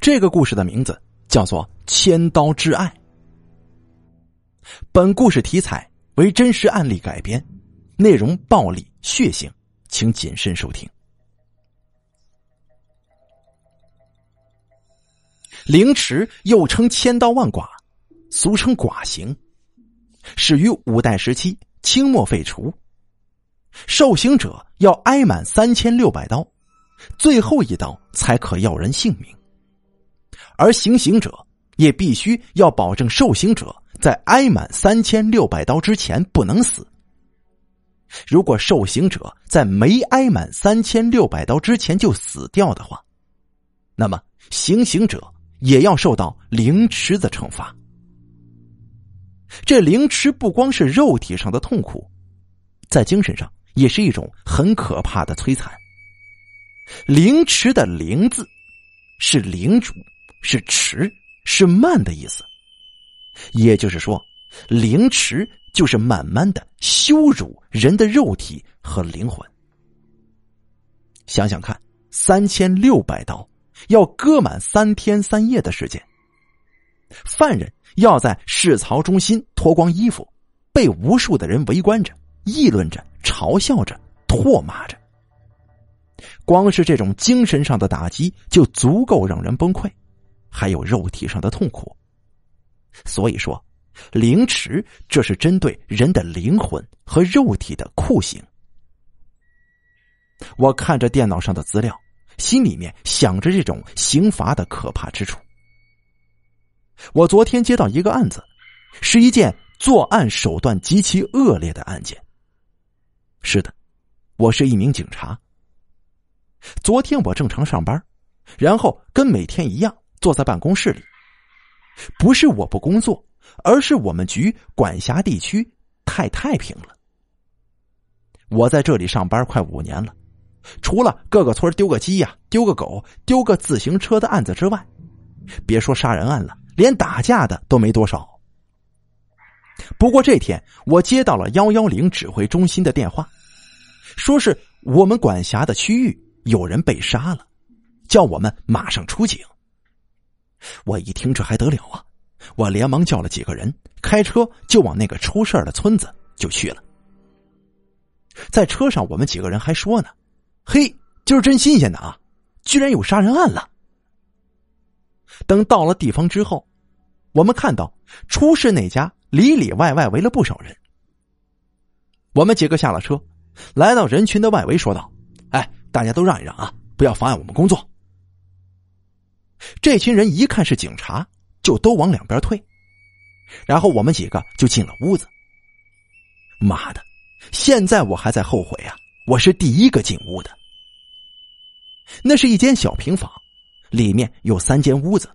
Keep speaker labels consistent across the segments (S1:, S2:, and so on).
S1: 这个故事的名字叫做《千刀之爱》。本故事题材为真实案例改编，内容暴力血腥，请谨慎收听。凌迟又称千刀万剐，俗称剐刑，始于五代时期，清末废除。受刑者要挨满三千六百刀，最后一刀才可要人性命。而行刑者也必须要保证受刑者在挨满三千六百刀之前不能死。如果受刑者在没挨满三千六百刀之前就死掉的话，那么行刑者也要受到凌迟的惩罚。这凌迟不光是肉体上的痛苦，在精神上也是一种很可怕的摧残。凌迟的“凌”字是领主。是迟，是慢的意思。也就是说，凌迟就是慢慢的羞辱人的肉体和灵魂。想想看，三千六百刀，要割满三天三夜的时间。犯人要在市曹中心脱光衣服，被无数的人围观着、议论着、嘲笑着、唾骂着。光是这种精神上的打击，就足够让人崩溃。还有肉体上的痛苦，所以说，凌迟这是针对人的灵魂和肉体的酷刑。我看着电脑上的资料，心里面想着这种刑罚的可怕之处。我昨天接到一个案子，是一件作案手段极其恶劣的案件。是的，我是一名警察。昨天我正常上班，然后跟每天一样。坐在办公室里，不是我不工作，而是我们局管辖地区太太平了。我在这里上班快五年了，除了各个村丢个鸡呀、丢个狗、丢个自行车的案子之外，别说杀人案了，连打架的都没多少。不过这天我接到了幺幺零指挥中心的电话，说是我们管辖的区域有人被杀了，叫我们马上出警。我一听这还得了啊！我连忙叫了几个人，开车就往那个出事的村子就去了。在车上，我们几个人还说呢：“嘿，今儿真新鲜的啊，居然有杀人案了。”等到了地方之后，我们看到出事那家里里外外围了不少人。我们几个下了车，来到人群的外围，说道：“哎，大家都让一让啊，不要妨碍我们工作。”这群人一看是警察，就都往两边退，然后我们几个就进了屋子。妈的！现在我还在后悔啊！我是第一个进屋的。那是一间小平房，里面有三间屋子。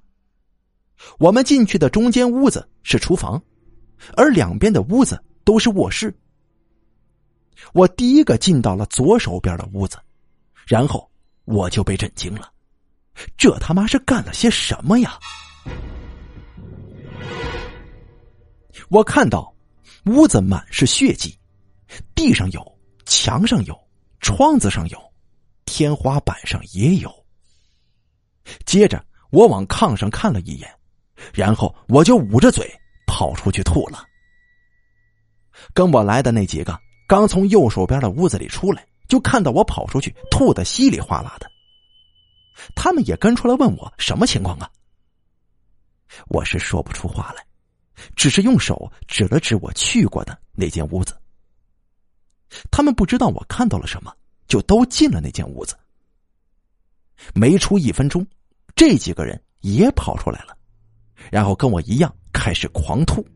S1: 我们进去的中间屋子是厨房，而两边的屋子都是卧室。我第一个进到了左手边的屋子，然后我就被震惊了。这他妈是干了些什么呀？我看到屋子满是血迹，地上有，墙上有，窗子上有，天花板上也有。接着我往炕上看了一眼，然后我就捂着嘴跑出去吐了。跟我来的那几个刚从右手边的屋子里出来，就看到我跑出去吐的稀里哗啦的。他们也跟出来问我什么情况啊？我是说不出话来，只是用手指了指我去过的那间屋子。他们不知道我看到了什么，就都进了那间屋子。没出一分钟，这几个人也跑出来了，然后跟我一样开始狂吐。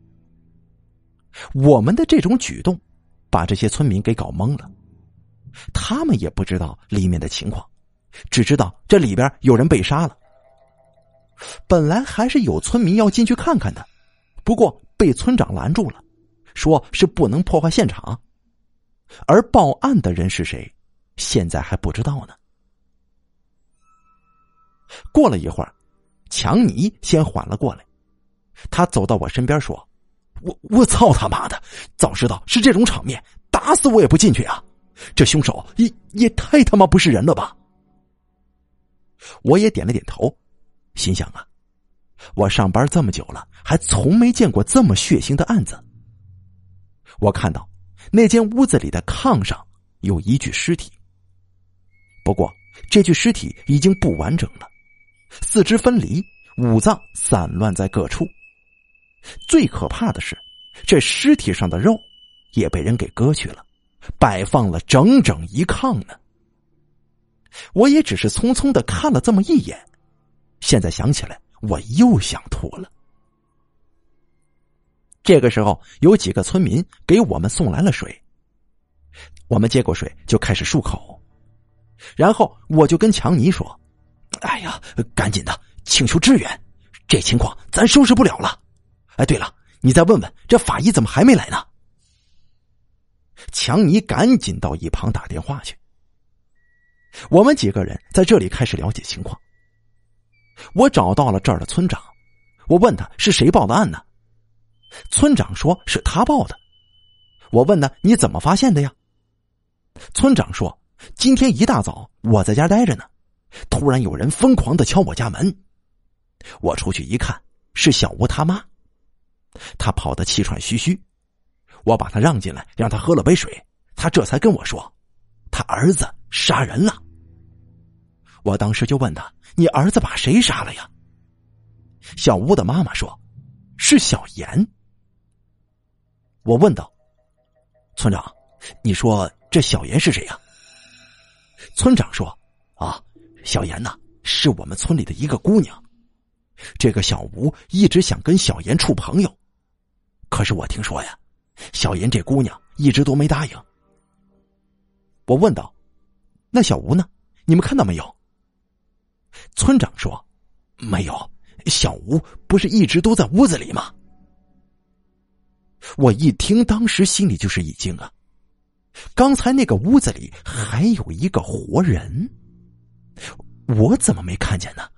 S1: 我们的这种举动，把这些村民给搞懵了，他们也不知道里面的情况。只知道这里边有人被杀了。本来还是有村民要进去看看的，不过被村长拦住了，说是不能破坏现场。而报案的人是谁，现在还不知道呢。过了一会儿，强尼先缓了过来，他走到我身边说：“我我操他妈的！早知道是这种场面，打死我也不进去啊！这凶手也也太他妈不是人了吧！”我也点了点头，心想啊，我上班这么久了，还从没见过这么血腥的案子。我看到那间屋子里的炕上有一具尸体，不过这具尸体已经不完整了，四肢分离，五脏散乱在各处。最可怕的是，这尸体上的肉也被人给割去了，摆放了整整一炕呢。我也只是匆匆的看了这么一眼，现在想起来，我又想吐了。这个时候，有几个村民给我们送来了水，我们接过水就开始漱口，然后我就跟强尼说：“哎呀，赶紧的，请求支援，这情况咱收拾不了了。”哎，对了，你再问问这法医怎么还没来呢？强尼赶紧到一旁打电话去。我们几个人在这里开始了解情况。我找到了这儿的村长，我问他是谁报的案呢？村长说是他报的。我问他你怎么发现的呀？村长说今天一大早我在家待着呢，突然有人疯狂的敲我家门，我出去一看是小吴他妈。他跑得气喘吁吁，我把他让进来，让他喝了杯水，他这才跟我说，他儿子杀人了。我当时就问他：“你儿子把谁杀了呀？”小吴的妈妈说：“是小严。”我问道：“村长，你说这小严是谁呀？”村长说：“啊，小严呐，是我们村里的一个姑娘。这个小吴一直想跟小严处朋友。”可是我听说呀，小严这姑娘一直都没答应。我问道：“那小吴呢？你们看到没有？”村长说：“没有，小吴不是一直都在屋子里吗？”我一听，当时心里就是一惊啊！刚才那个屋子里还有一个活人，我怎么没看见呢？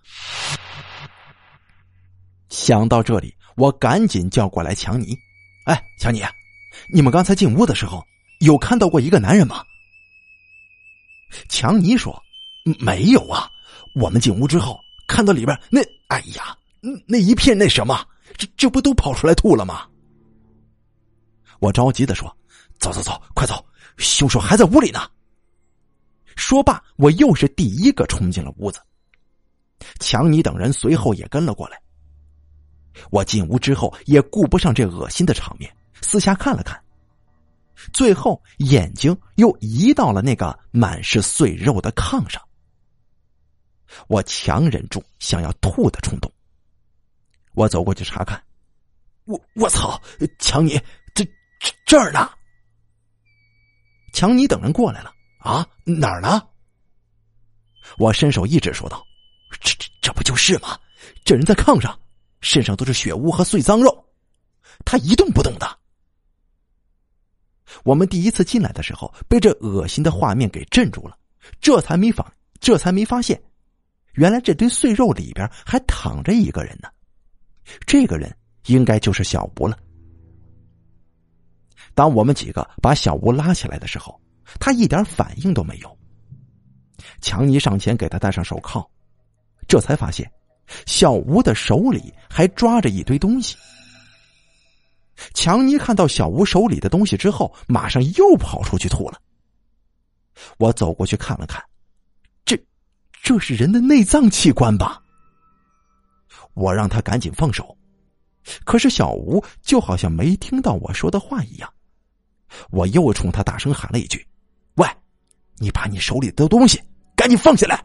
S1: 想到这里。我赶紧叫过来强尼，哎，强尼，你们刚才进屋的时候有看到过一个男人吗？强尼说：“没有啊，我们进屋之后看到里边那……哎呀，那一片那什么，这这不都跑出来吐了吗？”我着急的说：“走走走，快走，凶手还在屋里呢。”说罢，我又是第一个冲进了屋子，强尼等人随后也跟了过来。我进屋之后也顾不上这恶心的场面，四下看了看，最后眼睛又移到了那个满是碎肉的炕上。我强忍住想要吐的冲动，我走过去查看，我我操，强尼，这这这儿呢？强尼等人过来了啊，哪儿呢？我伸手一指说道：“这这这不就是吗？这人在炕上。”身上都是血污和碎脏肉，他一动不动的。我们第一次进来的时候，被这恶心的画面给镇住了，这才没发，这才没发现，原来这堆碎肉里边还躺着一个人呢。这个人应该就是小吴了。当我们几个把小吴拉起来的时候，他一点反应都没有。强尼上前给他戴上手铐，这才发现。小吴的手里还抓着一堆东西。强尼看到小吴手里的东西之后，马上又跑出去吐了。我走过去看了看，这是人的内脏器官吧？我让他赶紧放手，可是小吴就好像没听到我说的话一样。我又冲他大声喊了一句：“喂，你把你手里的东西赶紧放下来！”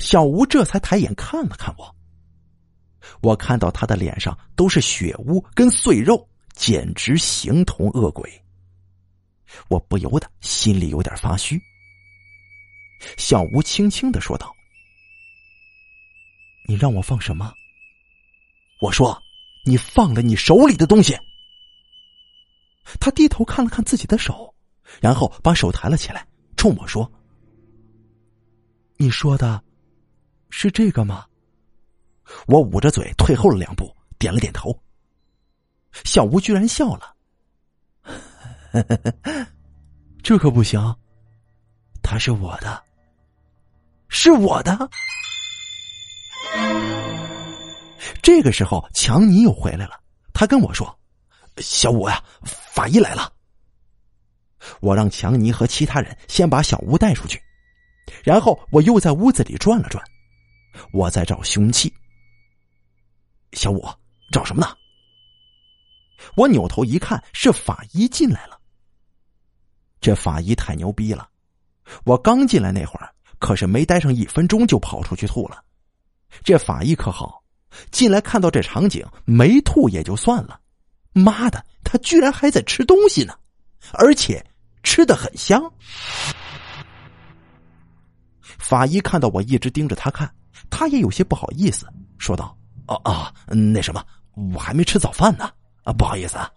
S1: 小吴这才抬眼看了看我，我看到他的脸上都是血污跟碎肉，简直形同恶鬼。我不由得心里有点发虚。小吴轻轻的说道：“你让我放什么？”我说：“你放了你手里的东西。”他低头看了看自己的手，然后把手抬了起来，冲我说：“你说的。”是这个吗？我捂着嘴退后了两步，点了点头。小吴居然笑了，呵呵呵这可不行，他是我的。是。我的。这个时候，强尼又回来了。他跟我说：“小五呀，法医来了。”我让强尼和其他人先把小吴带出去，然后我又在屋子里转了转，我在找凶器。小五，找什么呢？我扭头一看，是法医进来了。这法医太牛逼了！我刚进来那会儿，可是没待上一分钟就跑出去吐了。这法医可好，进来看到这场景没吐也就算了，妈的，他居然还在吃东西呢，而且吃的很香。法医看到我一直盯着他看，他也有些不好意思，说道：“哦哦，那什么，我还没吃早饭呢，啊，不好意思啊，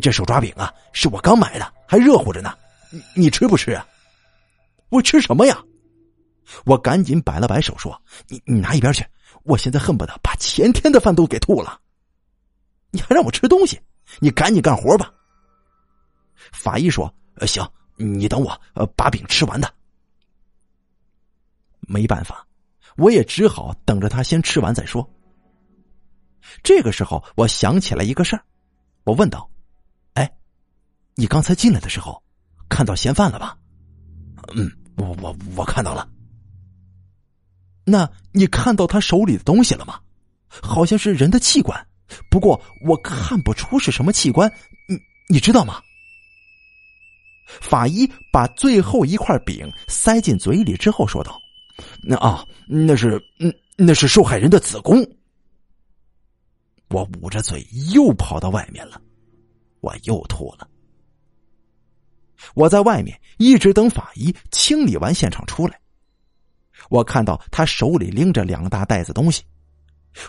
S1: 这手抓饼啊是我刚买的，还热乎着呢，你你吃不吃啊？我吃什么呀？”我赶紧摆了摆手说：“你你拿一边去！我现在恨不得把前天的饭都给吐了。你还让我吃东西？你赶紧干活吧。”法医说：“行，你等我，把饼吃完的。”没办法，我也只好等着他先吃完再说。这个时候，我想起来一个事儿，我问道：“哎，你刚才进来的时候看到嫌犯了吧？”“嗯，我我我看到了。”那你看到他手里的东西了吗？好像是人的器官，不过我看不出是什么器官。你你知道吗？法医把最后一块饼塞进嘴里之后说道：“那啊，那是嗯，那是受害人的子宫。”我捂着嘴又跑到外面了，我又吐了。我在外面一直等法医清理完现场出来。我看到他手里拎着两大袋子东西，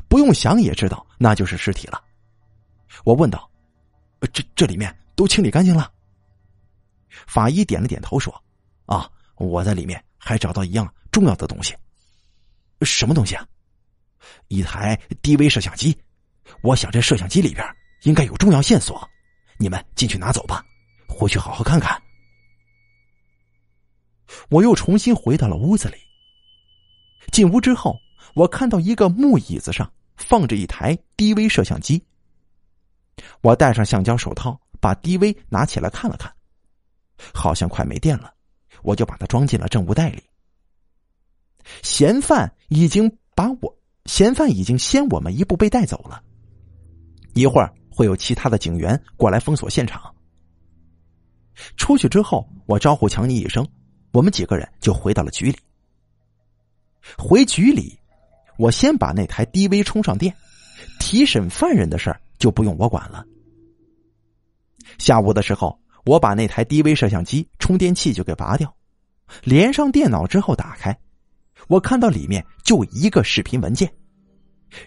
S1: 不用想也知道那就是尸体了。我问道：“这这里面都清理干净了？”法医点了点头说：“啊，我在里面还找到一样重要的东西。什么东西啊？一台 DV 摄像机。我想这摄像机里边应该有重要线索。你们进去拿走吧，回去好好看看。”我又重新回到了屋子里。进屋之后，我看到一个木椅子上放着一台 DV 摄像机。我戴上橡胶手套，把 DV 拿起来看了看，好像快没电了，我就把它装进了证物袋里。嫌犯已经把我，嫌犯已经先我们一步被带走了。一会儿会有其他的警员过来封锁现场。出去之后，我招呼强尼一声，我们几个人就回到了局里。回局里，我先把那台 DV 充上电，提审犯人的事儿就不用我管了。下午的时候，我把那台 DV 摄像机充电器就给拔掉，连上电脑之后打开，我看到里面就一个视频文件，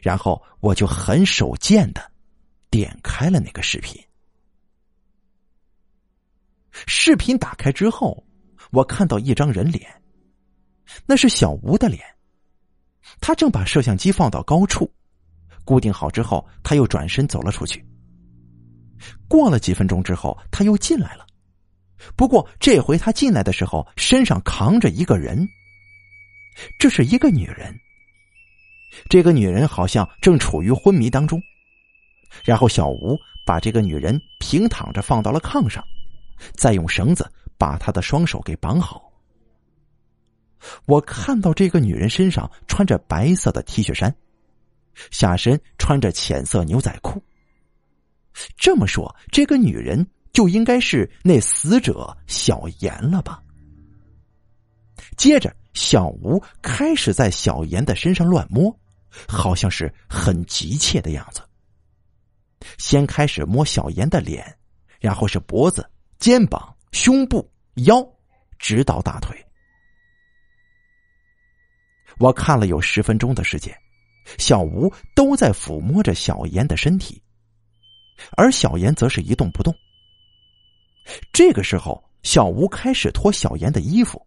S1: 然后我就很手贱的点开了那个视频。视频打开之后，我看到一张人脸。那是小吴的脸，他正把摄像机放到高处，固定好之后，他又转身走了出去。过了几分钟之后，他又进来了，不过这回他进来的时候身上扛着一个人，这是一个女人。这个女人好像正处于昏迷当中，然后小吴把这个女人平躺着放到了炕上，再用绳子把他的双手给绑好。我看到这个女人身上穿着白色的 T 恤衫，下身穿着浅色牛仔裤。这么说，这个女人就应该是那死者小严了吧？接着，小吴开始在小严的身上乱摸，好像是很急切的样子。先开始摸小严的脸，然后是脖子、肩膀、胸部、腰，直到大腿。我看了有十分钟的时间，小吴都在抚摸着小严的身体，而小严则是一动不动。这个时候，小吴开始脱小严的衣服，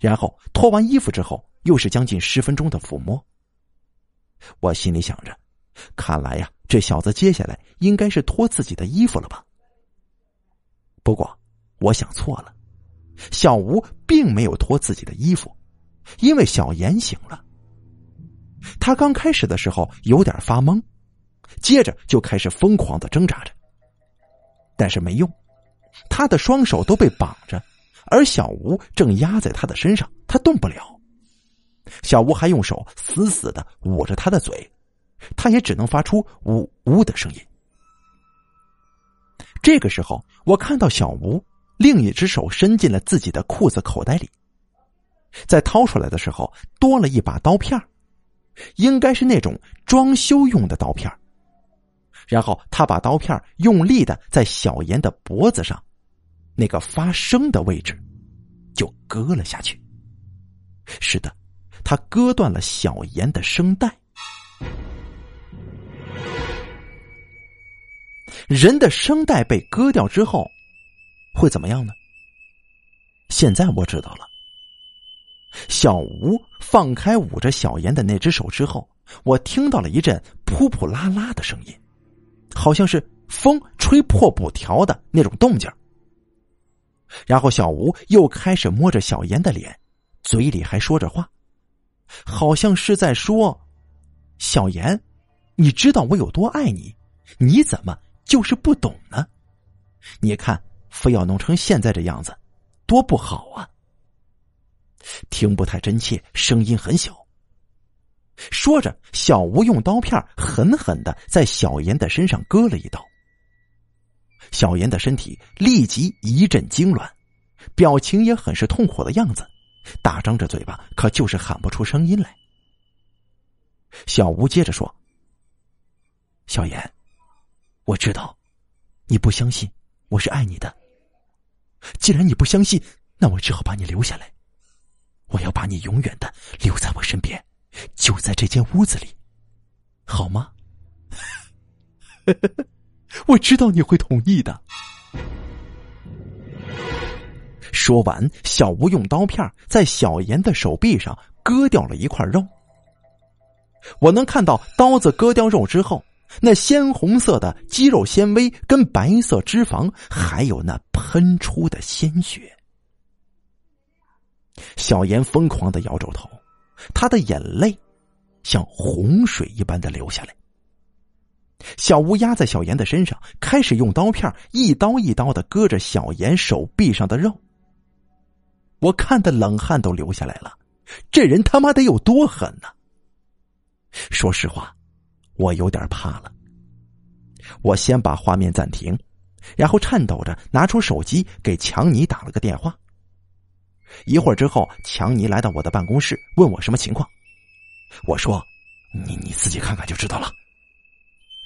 S1: 然后脱完衣服之后，又是将近十分钟的抚摸。我心里想着，看来呀，这小子接下来应该是脱自己的衣服了吧？不过，我想错了。小吴并没有脱自己的衣服，因为小严醒了。他刚开始的时候有点发懵，接着就开始疯狂的挣扎着，但是没用，他的双手都被绑着，而小吴正压在他的身上，他动不了。小吴还用手死死的捂着他的嘴，他也只能发出呜呜的声音。这个时候，我看到小吴另一只手伸进了自己的裤子口袋里，在掏出来的时候，多了一把刀片应该是那种装修用的刀片然后他把刀片用力的在小严的脖子上那个发声的位置就割了下去。是的，他割断了小严的声带。人的声带被割掉之后会怎么样呢？现在我知道了。小吴放开捂着小严的那只手之后，我听到了一阵扑扑啦啦的声音，好像是风吹破布条的那种动静。然后小吴又开始摸着小严的脸，嘴里还说着话，好像是在说：“小严，你知道我有多爱你，你怎么就是不懂呢？你看，非要弄成现在这样子，多不好啊！”听不太真切，声音很小。说着，小吴用刀片狠狠的在小严的身上割了一刀。小严的身体立即一阵痉挛，表情也很是痛苦的样子，大张着嘴巴，可就是喊不出声音来。小吴接着说：“小严，我知道你不相信我是爱你的。既然你不相信，那我只好把你留下来。”我要把你永远的留在我身边，就在这间屋子里，好吗？我知道你会同意的。说完，小吴用刀片在小严的手臂上割掉了一块肉。我能看到刀子割掉肉之后，那鲜红色的肌肉纤维跟白色脂肪，还有那喷出的鲜血。小严疯狂的摇着头，他的眼泪像洪水一般的流下来。小吴压在小严的身上，开始用刀片一刀一刀的割着小严手臂上的肉。我看的冷汗都流下来了，这人他妈得有多狠呢？说实话，我有点怕了。我先把画面暂停，然后颤抖着拿出手机给强尼打了个电话。一会儿之后，强尼来到我的办公室，问我什么情况。我说：“你你自己看看就知道了。”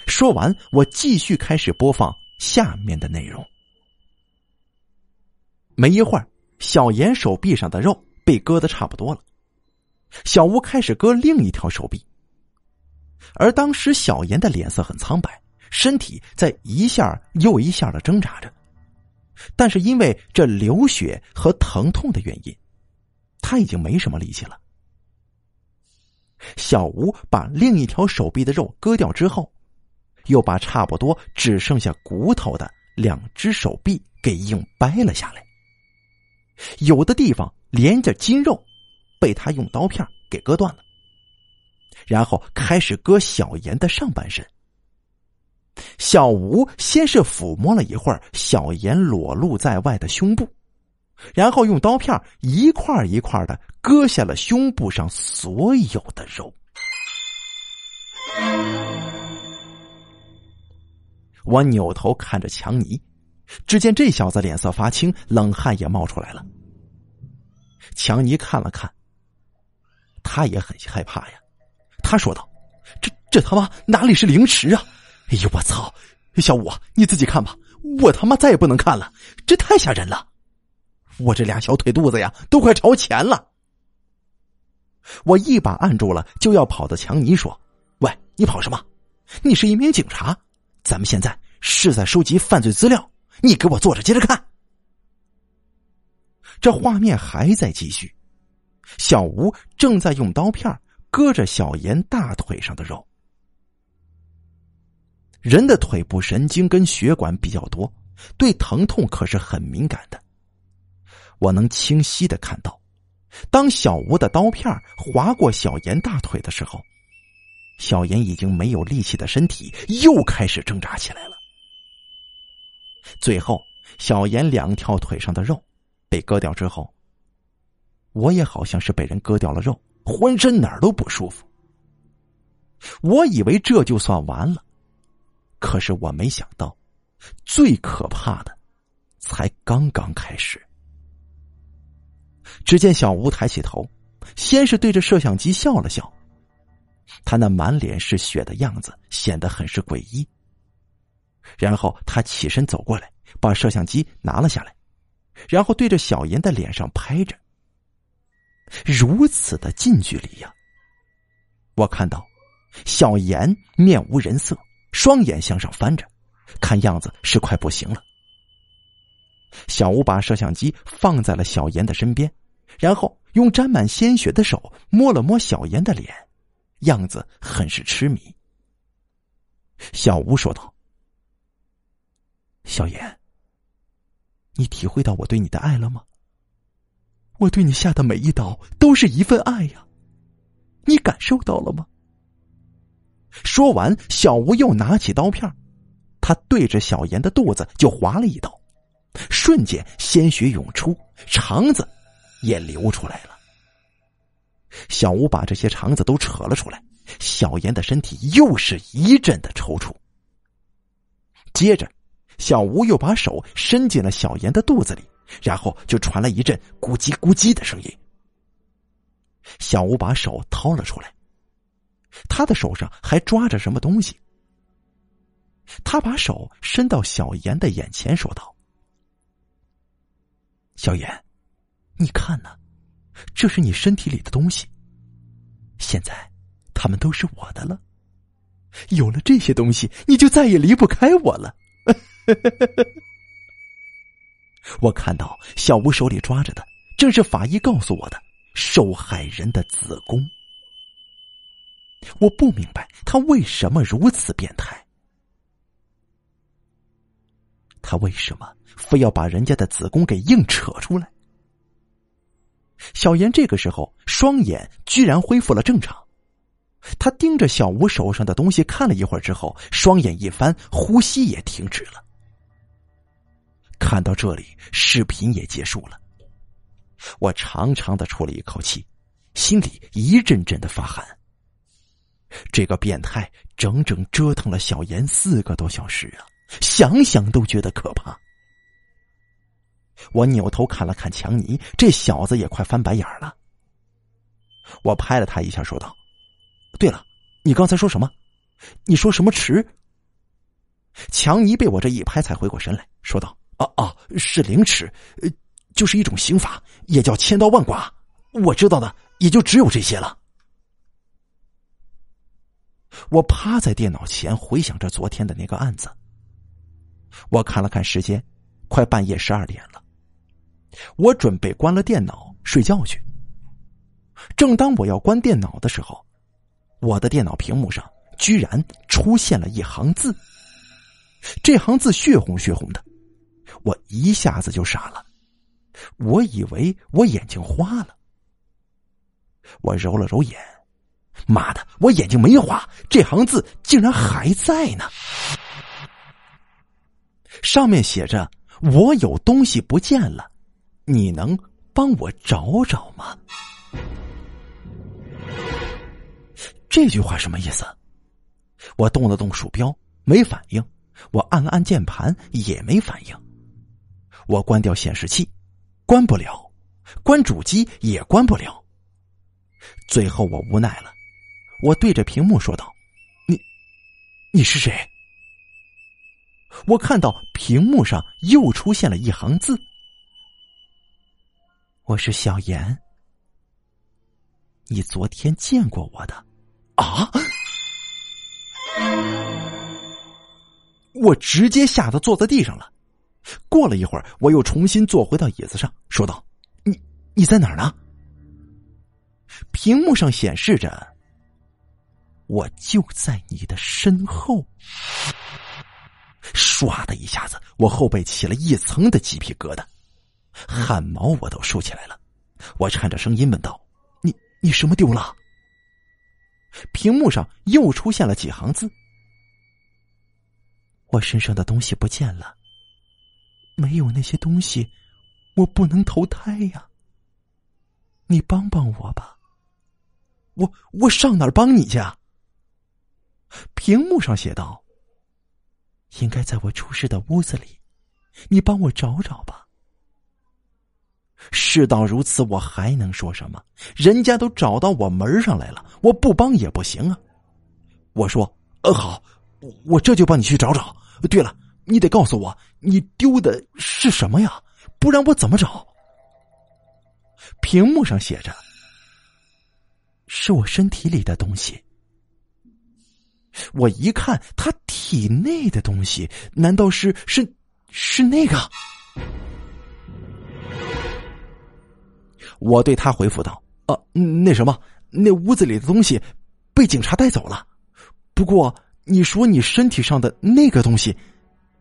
S1: 说完，我继续开始播放下面的内容。没一会儿，小严手臂上的肉被割的差不多了，小吴开始割另一条手臂。而当时小严的脸色很苍白，身体在一下又一下的挣扎着。但是因为这流血和疼痛的原因，他已经没什么力气了。小吴把另一条手臂的肉割掉之后，又把差不多只剩下骨头的两只手臂给硬掰了下来。有的地方连着筋肉，被他用刀片给割断了。然后开始割小严的上半身。小吴先是抚摸了一会儿小严裸露在外的胸部，然后用刀片一块一块的割下了胸部上所有的肉。我扭头看着强尼，只见这小子脸色发青，冷汗也冒出来了。强尼看了看，他也很害怕呀，他说道：“这这他妈哪里是凌迟啊！”哎呦我操！小五，你自己看吧，我他妈再也不能看了，这太吓人了！我这俩小腿肚子呀，都快朝前了。我一把按住了就要跑的强尼，说：“喂，你跑什么？你是一名警察，咱们现在是在收集犯罪资料，你给我坐着接着看。”这画面还在继续，小吴正在用刀片割着小严大腿上的肉。人的腿部神经跟血管比较多，对疼痛可是很敏感的。我能清晰的看到，当小吴的刀片划过小严大腿的时候，小严已经没有力气的身体又开始挣扎起来了。最后，小严两条腿上的肉被割掉之后，我也好像是被人割掉了肉，浑身哪儿都不舒服。我以为这就算完了，可是我没想到，最可怕的才刚刚开始。只见小吴抬起头，先是对着摄像机笑了笑，他那满脸是血的样子显得很是诡异。然后他起身走过来，把摄像机拿了下来，然后对着小严的脸上拍着。如此的近距离呀！我看到小严面无人色，双眼向上翻着，看样子是快不行了。小吴把摄像机放在了小严的身边，然后用沾满鲜血的手摸了摸小严的脸，样子很是痴迷。小吴说道。小严，你体会到我对你的爱了吗？我对你下的每一刀都是一份爱呀，你感受到了吗？说完，小吴又拿起刀片，他对着小严的肚子就划了一刀，瞬间鲜血涌出，肠子也流出来了。小吴把这些肠子都扯了出来，小严的身体又是一阵的抽搐，接着。小吴又把手伸进了小严的肚子里，然后就传来一阵咕叽咕叽的声音。小吴把手掏了出来，他的手上还抓着什么东西。他把手伸到小严的眼前，说道：“小严，你看呢？这是你身体里的东西。现在，他们都是我的了。有了这些东西，你就再也离不开我了。” 我看到小吴手里抓着的，正是法医告诉我的受害人的子宫。我不明白他为什么如此变态，他为什么非要把人家的子宫给硬扯出来？小严这个时候双眼居然恢复了正常，他盯着小吴手上的东西看了一会儿之后，双眼一翻，呼吸也停止了。看到这里，视频也结束了。我长长的出了一口气，心里一阵阵的发寒。这个变态整整折腾了小严四个多小时啊，想想都觉得可怕。我扭头看了看强尼，这小子也快翻白眼了。我拍了他一下，说道：“对了，你刚才说什么？你说什么池？”强尼被我这一拍才回过神来，说道。啊啊，是凌迟，呃，就是一种刑法，也叫千刀万剐。我知道的也就只有这些了。我趴在电脑前回想着昨天的那个案子。我看了看时间，快半夜十二点了。我准备关了电脑睡觉去。正当我要关电脑的时候，我的电脑屏幕上居然出现了一行字。这行字血红血红的。我一下子就傻了，我以为我眼睛花了。我揉了揉眼，妈的，我眼睛没花，这行字竟然还在呢。上面写着：“我有东西不见了，你能帮我找找吗？”这句话什么意思？我动了动鼠标，没反应；我按了按键盘，也没反应。我关掉显示器，关不了；关主机也关不了。最后我无奈了，我对着屏幕说道：“你，你是谁？”我看到屏幕上又出现了一行字：“我是小严，你昨天见过我的啊？”我直接吓得坐在地上了。过了一会儿，我又重新坐回到椅子上，说道：“你你在哪儿呢？”屏幕上显示着：“我就在你的身后。”唰的一下子，我后背起了一层的鸡皮疙瘩。汗毛我都竖起来了。我颤着声音问道：“你你什么丢了？”屏幕上又出现了几行字：“我身上的东西不见了，没有那些东西，我不能投胎呀。你帮帮我吧。”我我上哪儿帮你去？啊？屏幕上写道：“应该在我出事的屋子里，你帮我找找吧。”事到如此，我还能说什么？人家都找到我门上来了，我不帮也不行啊！我说：“呃，好，我这就帮你去找找。对了，你得告诉我你丢的是什么呀？不然我怎么找？”屏幕上写着。是我身体里的东西。我一看他体内的东西，难道是是是那个？我对他回复道：“啊，那什么，那屋子里的东西被警察带走了。不过你说你身体上的那个东西，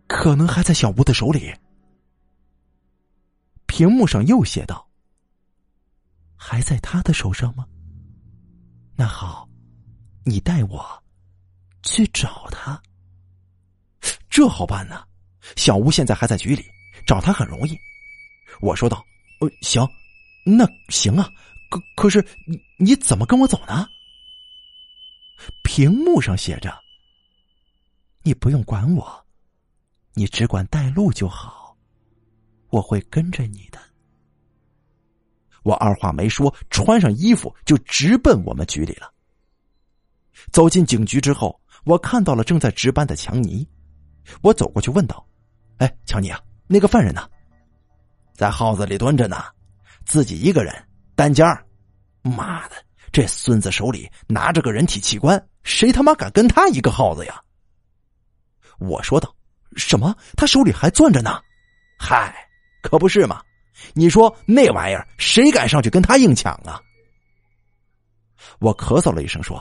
S1: 可能还在小吴的手里。”屏幕上又写道：“还在他的手上吗？”那好，你带我去找他。这好办呢，小吴现在还在局里，找他很容易。我说道：“呃，行，那行啊。可可是你你怎么跟我走呢？”屏幕上写着：“你不用管我，你只管带路就好，我会跟着你的。”我二话没说，穿上衣服就直奔我们局里了。走进警局之后，我看到了正在值班的强尼，我走过去问道：“哎，强尼啊，那个犯人呢？在耗子里蹲着呢，自己一个人单间妈的，这孙子手里拿着个人体器官，谁他妈敢跟他一个耗子呀？”我说道：“什么？他手里还攥着呢？嗨，可不是嘛。”你说那玩意儿谁敢上去跟他硬抢啊？我咳嗽了一声说：“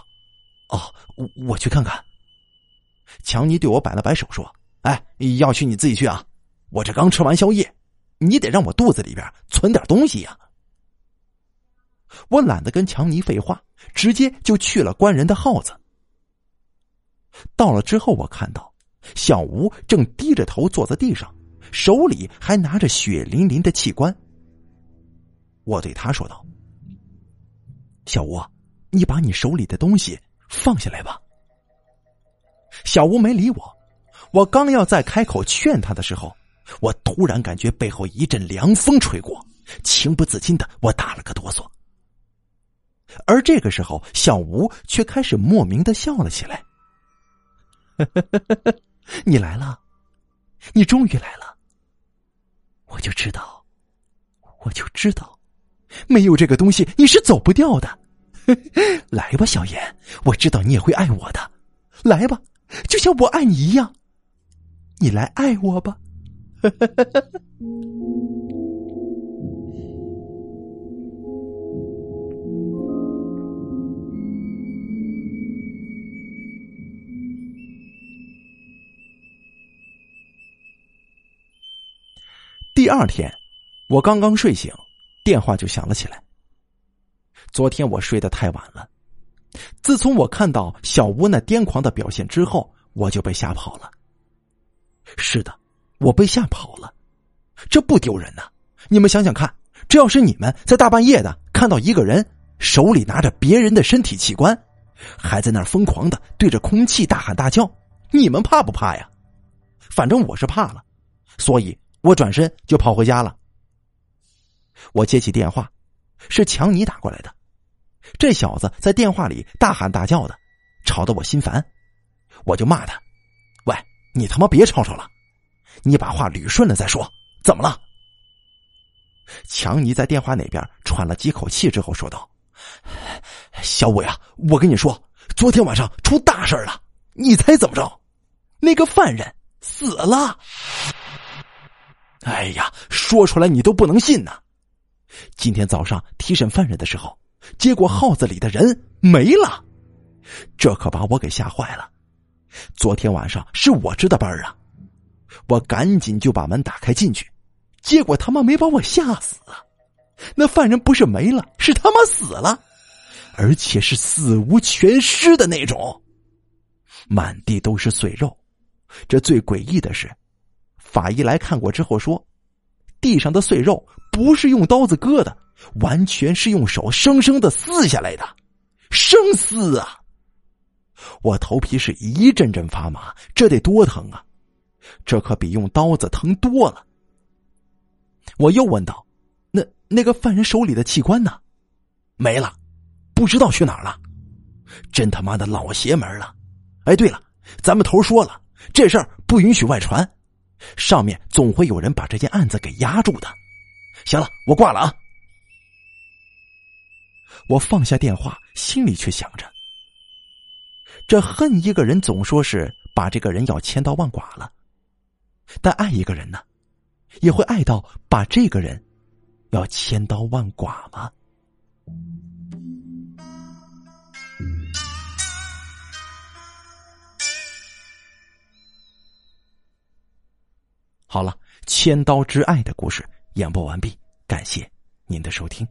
S1: 哦，我我去看看。”强尼对我摆了摆手说：“哎，要去你自己去啊，我这刚吃完宵夜，你得让我肚子里边存点东西呀。”我懒得跟强尼废话，直接就去了关人的耗子。到了之后，我看到小吴正低着头坐在地上。手里还拿着血淋淋的器官，我对他说道：“小吴，你把你手里的东西放下来吧。”小吴没理我，我刚要再开口劝他的时候，我突然感觉背后一阵凉风吹过，情不自禁的我打了个哆嗦。而这个时候，小吴却开始莫名的笑了起来：“呵呵呵呵呵你来了，你终于来了。”我就知道，我就知道，没有这个东西你是走不掉的。来吧，小严，我知道你也会爱我的。来吧，就像我爱你一样，你来爱我吧。第二天，我刚刚睡醒，电话就响了起来。昨天我睡得太晚了，自从我看到小吴那癫狂的表现之后，我就被吓跑了。是的，我被吓跑了，这不丢人呐！你们想想看，这要是你们在大半夜的看到一个人手里拿着别人的身体器官，还在那儿疯狂的对着空气大喊大叫，你们怕不怕呀？反正我是怕了，所以。我转身就跑回家了。我接起电话，是强尼打过来的。这小子在电话里大喊大叫的，吵得我心烦。我就骂他：“喂，你他妈别吵吵了，你把话捋顺了再说。怎么了？”强尼在电话那边喘了几口气之后说道：“小伟啊，我跟你说，昨天晚上出大事了。你猜怎么着？那个犯人死了。”哎呀，说出来你都不能信呐！今天早上提审犯人的时候，结果号子里的人没了，这可把我给吓坏了。昨天晚上是我值的班啊，我赶紧就把门打开进去，结果他妈没把我吓死啊！那犯人不是没了，是他妈死了，而且是死无全尸的那种，满地都是碎肉。这最诡异的是，法医来看过之后说，地上的碎肉不是用刀子割的，完全是用手生生的撕下来的，生撕啊！我头皮是一阵阵发麻，这得多疼啊！这可比用刀子疼多了。我又问道：“那那个犯人手里的器官呢？没了，不知道去哪儿了。真他妈的老邪门了！哎，对了，咱们头说了，这事儿不允许外传，上面总会有人把这件案子给压住的。行了，我挂了啊。”我放下电话，心里却想着：这恨一个人总说是把这个人要千刀万剐了，但爱一个人呢？也会爱到把这个人要千刀万剐吗？好了，千刀之爱的故事演播完毕，感谢您的收听。